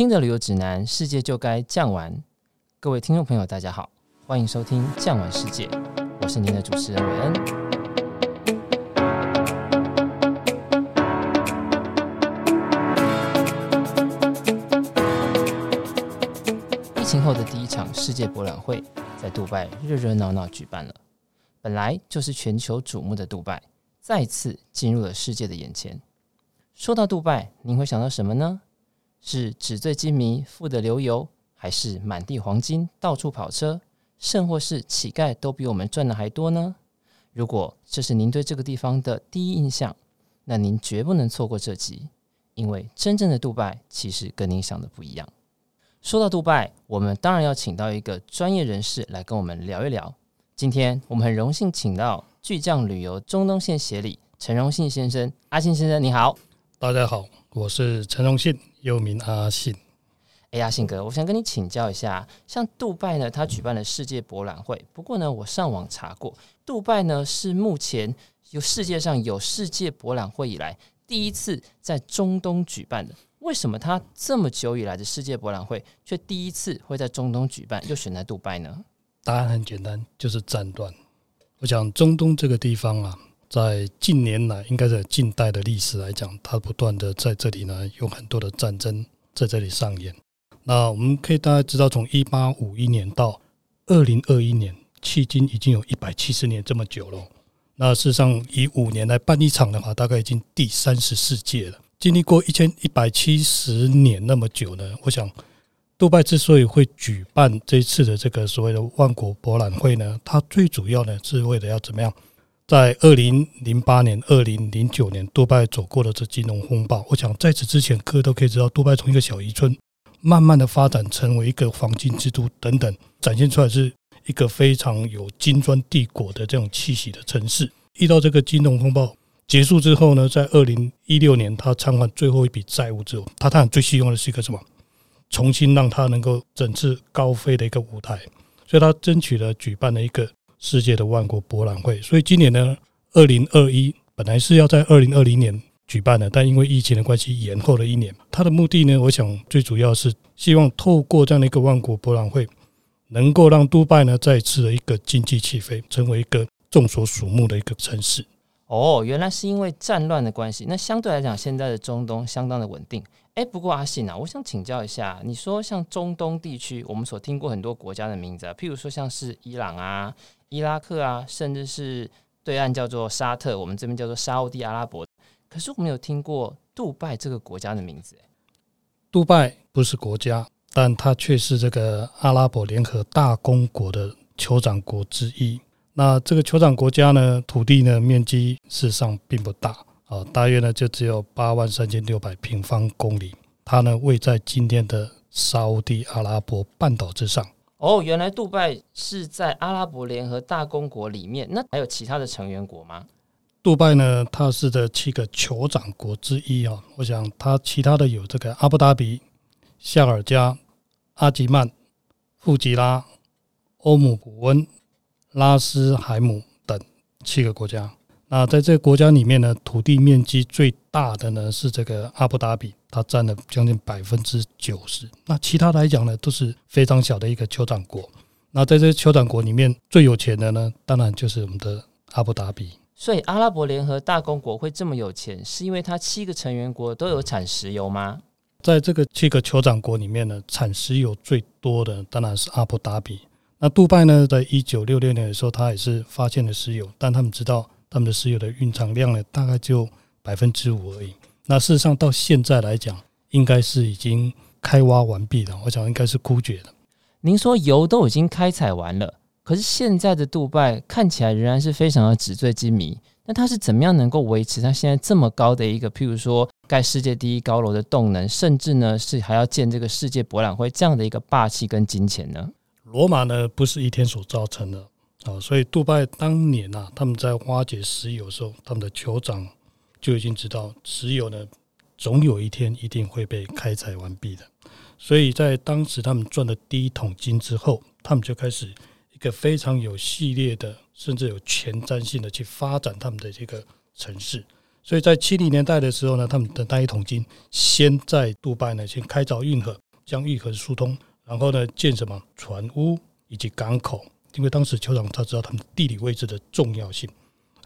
听着旅游指南，世界就该酱玩。各位听众朋友，大家好，欢迎收听《酱玩世界》，我是您的主持人韦恩。疫情后的第一场世界博览会在杜拜热热闹闹举办了，本来就是全球瞩目的杜拜，再次进入了世界的眼前。说到杜拜，您会想到什么呢？是纸醉金迷、富得流油，还是满地黄金、到处跑车，甚或是乞丐都比我们赚的还多呢？如果这是您对这个地方的第一印象，那您绝不能错过这集，因为真正的杜拜其实跟您想的不一样。说到杜拜，我们当然要请到一个专业人士来跟我们聊一聊。今天我们很荣幸请到巨匠旅游中东线协理陈荣信先生，阿信先生你好，大家好，我是陈荣信。又名阿信，哎呀，信哥，我想跟你请教一下，像杜拜呢，它举办了世界博览会。不过呢，我上网查过，杜拜呢是目前有世界上有世界博览会以来第一次在中东举办的。为什么他这么久以来的世界博览会却第一次会在中东举办，又选在杜拜呢？答案很简单，就是战乱。我想中东这个地方啊。在近年来，应该在近代的历史来讲，它不断的在这里呢，有很多的战争在这里上演。那我们可以大概知道，从一八五一年到二零二一年，迄今已经有一百七十年这么久了。那事实上，以五年来办一场的话，大概已经第三十四届了。经历过一千一百七十年那么久呢，我想，杜拜之所以会举办这一次的这个所谓的万国博览会呢，它最主要呢是为了要怎么样？在二零零八年、二零零九年，杜拜走过了这金融风暴。我想在此之前，各位都可以知道，杜拜从一个小渔村，慢慢的发展成为一个黄金之都等等，展现出来是一个非常有金砖帝国的这种气息的城市。遇到这个金融风暴结束之后呢，在二零一六年，他偿还最后一笔债务之后，他当然最希望的是一个什么？重新让他能够展翅高飞的一个舞台，所以他争取了举办了一个。世界的万国博览会，所以今年呢，二零二一本来是要在二零二零年举办的，但因为疫情的关系延后了一年。它的目的呢，我想最主要是希望透过这样的一个万国博览会，能够让杜拜呢再次的一个经济起飞，成为一个众所瞩目的一个城市。哦，原来是因为战乱的关系。那相对来讲，现在的中东相当的稳定。哎，不过阿信啊，我想请教一下，你说像中东地区，我们所听过很多国家的名字啊，譬如说像是伊朗啊。伊拉克啊，甚至是对岸叫做沙特，我们这边叫做沙乌地阿拉伯。可是我没有听过杜拜这个国家的名字。杜拜不是国家，但它却是这个阿拉伯联合大公国的酋长国之一。那这个酋长国家呢，土地呢面积事实上并不大啊，大约呢就只有八万三千六百平方公里。它呢位在今天的沙乌地阿拉伯半岛之上。哦，原来杜拜是在阿拉伯联合大公国里面，那还有其他的成员国吗？杜拜呢，它是这七个酋长国之一啊。我想它其他的有这个阿布达比、夏尔加、阿吉曼、富吉拉、欧姆古温、拉斯海姆等七个国家。那在这个国家里面呢，土地面积最大的呢是这个阿布达比，它占了将近百分之九十。那其他来讲呢，都是非常小的一个酋长国。那在这些酋长国里面，最有钱的呢，当然就是我们的阿布达比。所以阿拉伯联合大公国会这么有钱，是因为它七个成员国都有产石油吗？在这个七个酋长国里面呢，产石油最多的当然是阿布达比。那杜拜呢，在一九六六年的时候，它也是发现了石油，但他们知道。他们的石油的蕴藏量呢，大概就百分之五而已。那事实上到现在来讲，应该是已经开挖完毕了。我想应该是枯竭了。您说油都已经开采完了，可是现在的杜拜看起来仍然是非常的纸醉金迷。那它是怎么样能够维持它现在这么高的一个，譬如说盖世界第一高楼的动能，甚至呢是还要建这个世界博览会这样的一个霸气跟金钱呢？罗马呢不是一天所造成的。啊，所以杜拜当年啊，他们在挖掘石油的时候，他们的酋长就已经知道石油呢，总有一天一定会被开采完毕的。所以在当时他们赚了第一桶金之后，他们就开始一个非常有系列的，甚至有前瞻性的去发展他们的这个城市。所以在七零年代的时候呢，他们的那一桶金先在杜拜呢先开凿运河，将运河疏通，然后呢建什么船坞以及港口，因为当时酋长他知道他们地理位置的重要性，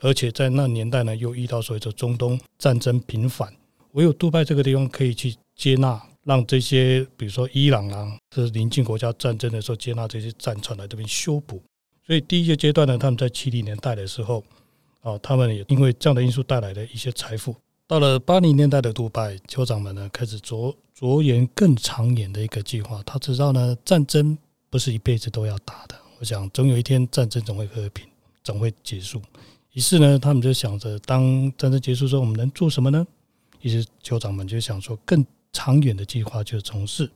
而且在那年代呢又遇到所谓的中东战争频繁，唯有杜拜这个地方可以去接纳，让这些比如说伊朗啊，这是邻近国家战争的时候接纳这些战船来这边修补。所以第一个阶段呢，他们在七零年代的时候，哦，他们也因为这样的因素带来的一些财富。到了八零年代的杜拜，酋长们呢开始着着眼更长远的一个计划。他知道呢，战争不是一辈子都要打的。我想，总有一天战争总会和平，总会结束。于是呢，他们就想着，当战争结束之后，我们能做什么呢？于是酋长们就想说，更长远的计划，就是从事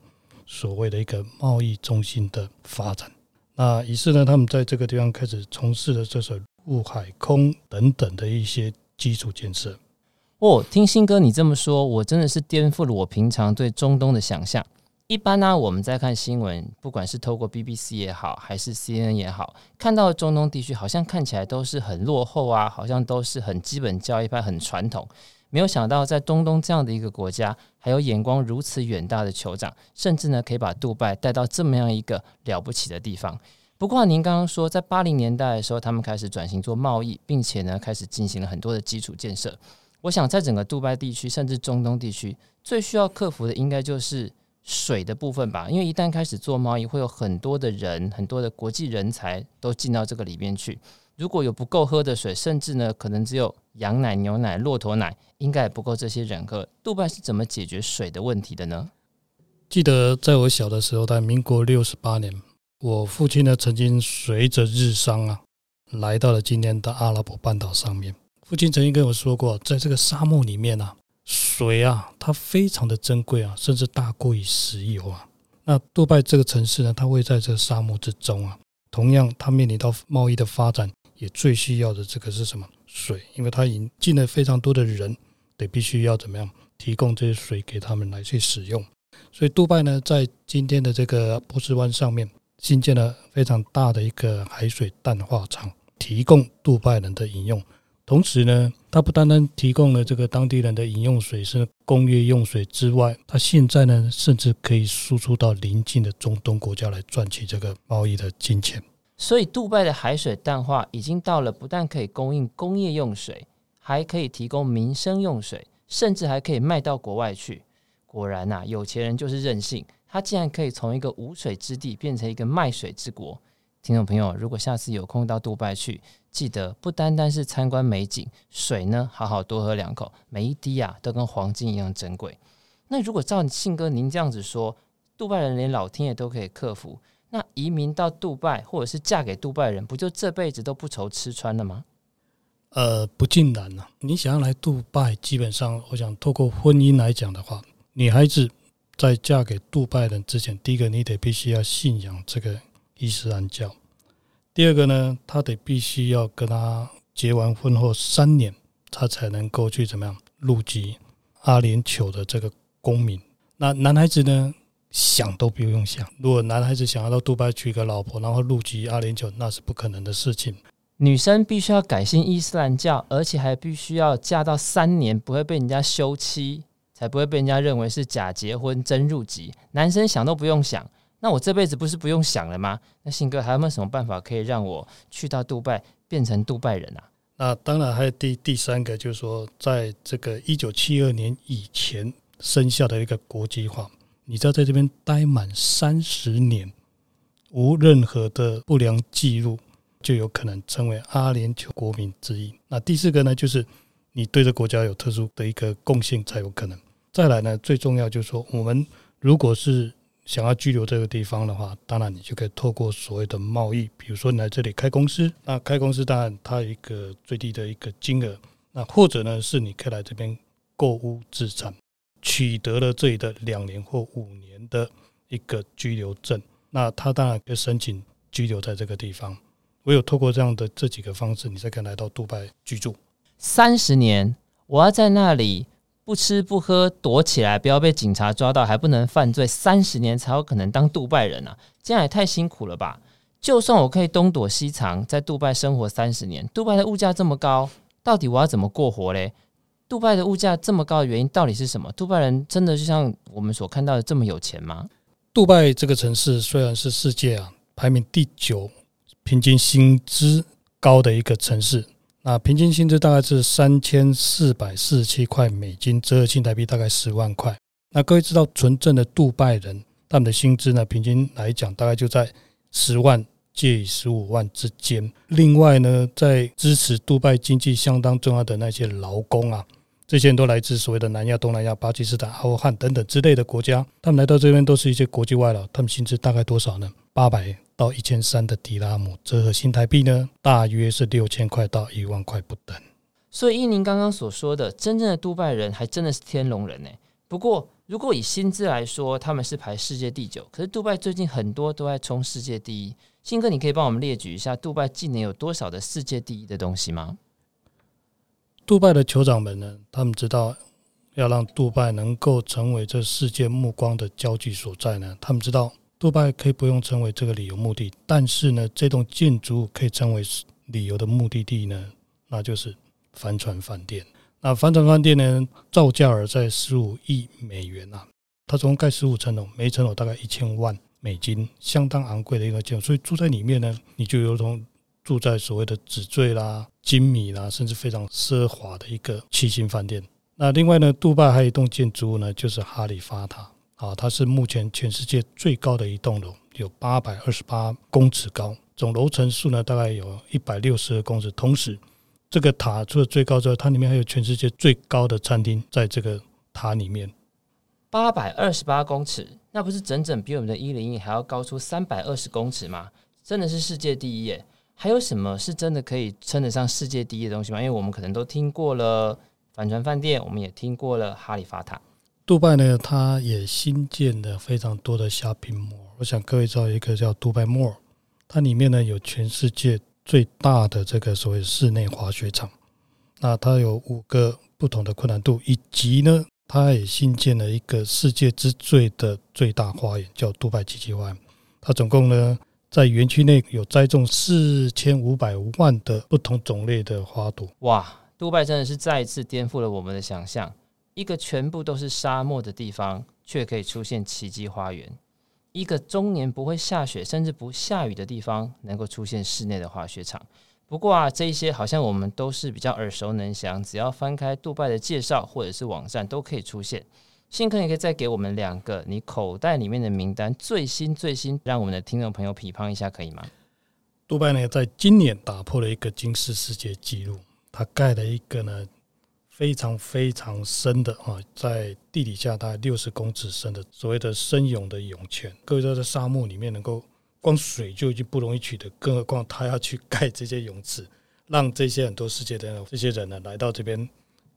所谓的一个贸易中心的发展。那于是呢，他们在这个地方开始从事了这种陆海空等等的一些基础建设。哦，听新哥你这么说，我真的是颠覆了我平常对中东的想象。一般呢、我们在看新闻，不管是透过 BBC 也好，还是 CNN 也好，看到中东地区好像看起来都是很落后啊，好像都是很基本教义派、很传统。没有想到，在中东这样的一个国家，还有眼光如此远大的酋长，甚至呢可以把杜拜带到这么样一个了不起的地方。不过，您刚刚说，在八零年代的时候，他们开始转型做贸易，并且呢开始进行了很多的基础建设。我想，在整个杜拜地区，甚至中东地区，最需要克服的应该就是水的部分吧。因为一旦开始做贸易，会有很多的人、很多的国际人才都进到这个里面去。如果有不够喝的水，甚至呢，可能只有羊奶、牛奶、骆驼奶，应该也不够这些人喝。杜拜是怎么解决水的问题的呢？记得在我小的时候，在民国六十八年，我父亲呢曾经随着日商啊，来到了今天的阿拉伯半岛上面。父亲曾经跟我说过，在这个沙漠里面啊，水啊，它非常的珍贵啊，甚至大过于石油啊。那杜拜这个城市呢，它位在这个沙漠之中啊，同样它面临到贸易的发展。也最需要的这个是什么水？因为它引进了非常多的人，得必须要怎么样提供这些水给他们来去使用。所以，杜拜呢，在今天的这个波斯湾上面新建了非常大的一个海水淡化厂，提供杜拜人的饮用。同时呢，它不单单提供了这个当地人的饮用水是工业用水之外，它现在呢，甚至可以输出到邻近的中东国家来赚取这个贸易的金钱。所以，杜拜的海水淡化已经到了不但可以供应工业用水，还可以提供民生用水，甚至还可以卖到国外去。果然呐、啊，有钱人就是任性，他竟然可以从一个无水之地变成一个卖水之国。听众朋友，如果下次有空到杜拜去，记得不单单是参观美景，水呢，好好多喝两口，每一滴啊都跟黄金一样珍贵。那如果照信哥您这样子说，杜拜人连老天爷都可以克服。那移民到杜拜，或者是嫁给杜拜人，不就这辈子都不愁吃穿了吗？呃，不尽然呐。你想要来杜拜，基本上，我想透过婚姻来讲的话，女孩子在嫁给杜拜人之前，第一个你得必须要信仰这个伊斯兰教，第二个呢，他得必须要跟他结完婚后三年，他才能够去怎么样入籍阿联酋的这个公民。那男孩子呢？想都不用想，如果男孩子想要到杜拜娶个老婆，然后入籍阿联酋，那是不可能的事情。女生必须要改信伊斯兰教，而且还必须要嫁到三年，不会被人家休妻，才不会被人家认为是假结婚真入籍。男生想都不用想，那我这辈子不是不用想了吗？那信哥还有没有什么办法可以让我去到杜拜变成杜拜人啊？那当然还有第第三个，就是说，在这个一九七二年以前生效的一个国际化。你只要在这边待满三十年，无任何的不良记录，就有可能成为阿联酋国民之一。那第四个呢，就是你对这国家有特殊的一个贡献才有可能。再来呢，最重要就是说，我们如果是想要居留这个地方的话，当然你就可以透过所谓的贸易，比如说你来这里开公司，那开公司当然它有一个最低的一个金额，那或者呢是你可以来这边购物置产。取得了这里的两年或五年的一个居留证，那他当然可以申请居留在这个地方。唯有透过这样的这几个方式，你才可以来到杜拜居住。三十年，我要在那里不吃不喝，躲起来，不要被警察抓到，还不能犯罪，三十年才有可能当杜拜人啊！这样也太辛苦了吧？就算我可以东躲西藏，在杜拜生活三十年，杜拜的物价这么高，到底我要怎么过活嘞？杜拜的物价这么高的原因到底是什么？杜拜人真的就像我们所看到的这么有钱吗？杜拜这个城市虽然是世界啊排名第九，平均薪资高的一个城市，那平均薪资大概是三千四百四十七块美金，折合新台币大概十万块。那各位知道，纯正的杜拜人他们的薪资呢，平均来讲大概就在十万介于十五万之间。另外呢，在支持杜拜经济相当重要的那些劳工啊。这些人都来自所谓的南亚、东南亚、巴基斯坦、阿富汗等等之类的国家，他们来到这边都是一些国际外劳，他们薪资大概多少呢？八百到一千三的迪拉姆，折合新台币呢，大约是六千块到一万块不等。所以，依您刚刚所说的，真正的杜拜人还真的是天龙人呢。不过，如果以薪资来说，他们是排世界第九，可是杜拜最近很多都在冲世界第一。信哥，你可以帮我们列举一下杜拜近年有多少的世界第一的东西吗？杜拜的酋长们呢，他们知道要让杜拜能够成为这世界目光的焦距所在呢。他们知道杜拜可以不用成为这个旅游目的，但是呢，这栋建筑物可以成为旅游的目的地呢，那就是帆船饭店。那帆船饭店呢，造价而在十五亿美元啊，它总共盖十五层楼，每层楼大概一千万美金，相当昂贵的一个建筑。所以住在里面呢，你就如同。住在所谓的纸醉啦、精米啦，甚至非常奢华的一个七星饭店。那另外呢，杜拜还有一栋建筑物呢，就是哈利法塔啊，它是目前全世界最高的一栋楼，有八百二十八公尺高，总楼层数呢大概有一百六十二公尺。同时，这个塔除了最高之外，它里面还有全世界最高的餐厅，在这个塔里面。八百二十八公尺，那不是整整比我们的一零一还要高出三百二十公尺吗？真的是世界第一耶！还有什么是真的可以称得上世界第一的东西吗？因为我们可能都听过了帆船饭店，我们也听过了哈利法塔。杜拜呢，它也新建了非常多的 shopping mall。我想各位知道一个叫杜拜 Mall，它里面呢有全世界最大的这个所谓室内滑雪场。那它有五个不同的困难度，以及呢，它也新建了一个世界之最的最大花园，叫杜拜奇迹花园。它总共呢。在园区内有栽种四千五百万的不同种类的花朵。哇，杜拜真的是再一次颠覆了我们的想象。一个全部都是沙漠的地方，却可以出现奇迹花园；一个终年不会下雪，甚至不下雨的地方，能够出现室内的滑雪场。不过啊，这一些好像我们都是比较耳熟能详，只要翻开杜拜的介绍或者是网站，都可以出现。信哥，你可以再给我们两个你口袋里面的名单，最新最新，让我们的听众朋友批判一下，可以吗？杜拜呢，在今年打破了一个金氏世界纪录，它盖了一个呢非常非常深的啊，在地底下大概六十公尺深的所谓的深涌的涌泉。各位知道，在沙漠里面能够光水就已经不容易取得，更何况他要去盖这些泳池，让这些很多世界的这些人呢来到这边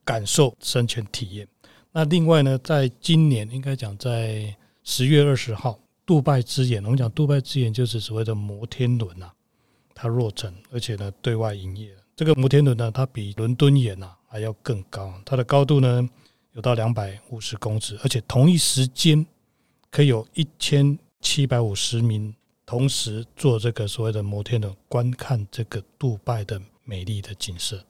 感受深泉体验。那另外呢，在今年应该讲在十月二十号，杜拜之眼，我们讲杜拜之眼就是所谓的摩天轮呐，它落成，而且呢对外营业。这个摩天轮呢，它比伦敦眼呐还要更高，它的高度呢有到两百五十公尺，而且同一时间可以有一千七百五十名同时坐这个所谓的摩天轮观看这个杜拜的美丽的景色。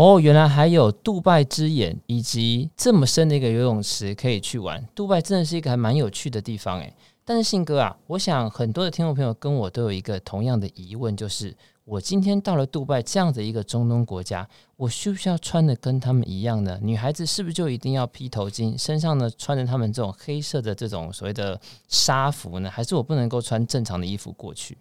哦，原来还有杜拜之眼，以及这么深的一个游泳池可以去玩。杜拜真的是一个还蛮有趣的地方诶。但是信哥啊，我想很多的听众朋友跟我都有一个同样的疑问，就是我今天到了杜拜这样的一个中东国家，我需不需要穿的跟他们一样呢？女孩子是不是就一定要披头巾，身上呢穿着他们这种黑色的这种所谓的纱服呢？还是我不能够穿正常的衣服过去？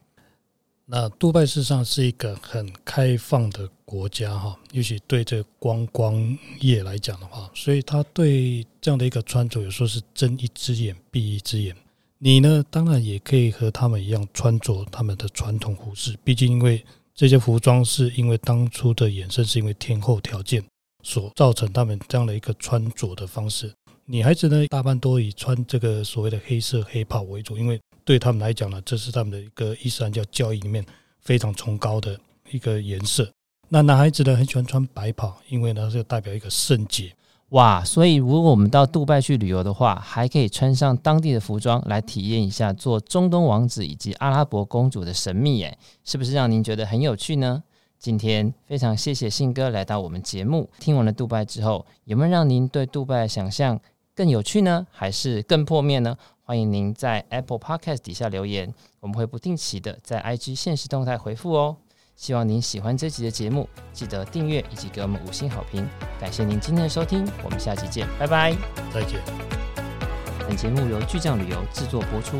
那杜拜事实上是一个很开放的国家哈，尤其对这观光业来讲的话，所以他对这样的一个穿着，有时候是睁一只眼闭一只眼。你呢，当然也可以和他们一样穿着他们的传统服饰，毕竟因为这些服装是因为当初的衍生，是因为天候条件所造成他们这样的一个穿着的方式。女孩子呢，大半都以穿这个所谓的黑色黑袍为主，因为对他们来讲呢，这是他们的一个伊斯兰教教义里面非常崇高的一个颜色。那男孩子呢，很喜欢穿白袍，因为呢，是代表一个圣洁。哇，所以如果我们到杜拜去旅游的话，还可以穿上当地的服装来体验一下做中东王子以及阿拉伯公主的神秘，哎，是不是让您觉得很有趣呢？今天非常谢谢信哥来到我们节目，听完了杜拜之后，有没有让您对杜拜的想象更有趣呢，还是更破灭呢？欢迎您在 Apple Podcast 底下留言，我们会不定期的在 IG 限时动态回复哦。希望您喜欢这集的节目，记得订阅以及给我们五星好评。感谢您今天的收听，我们下期见，拜拜，再见。本节目由巨匠旅游制作播出。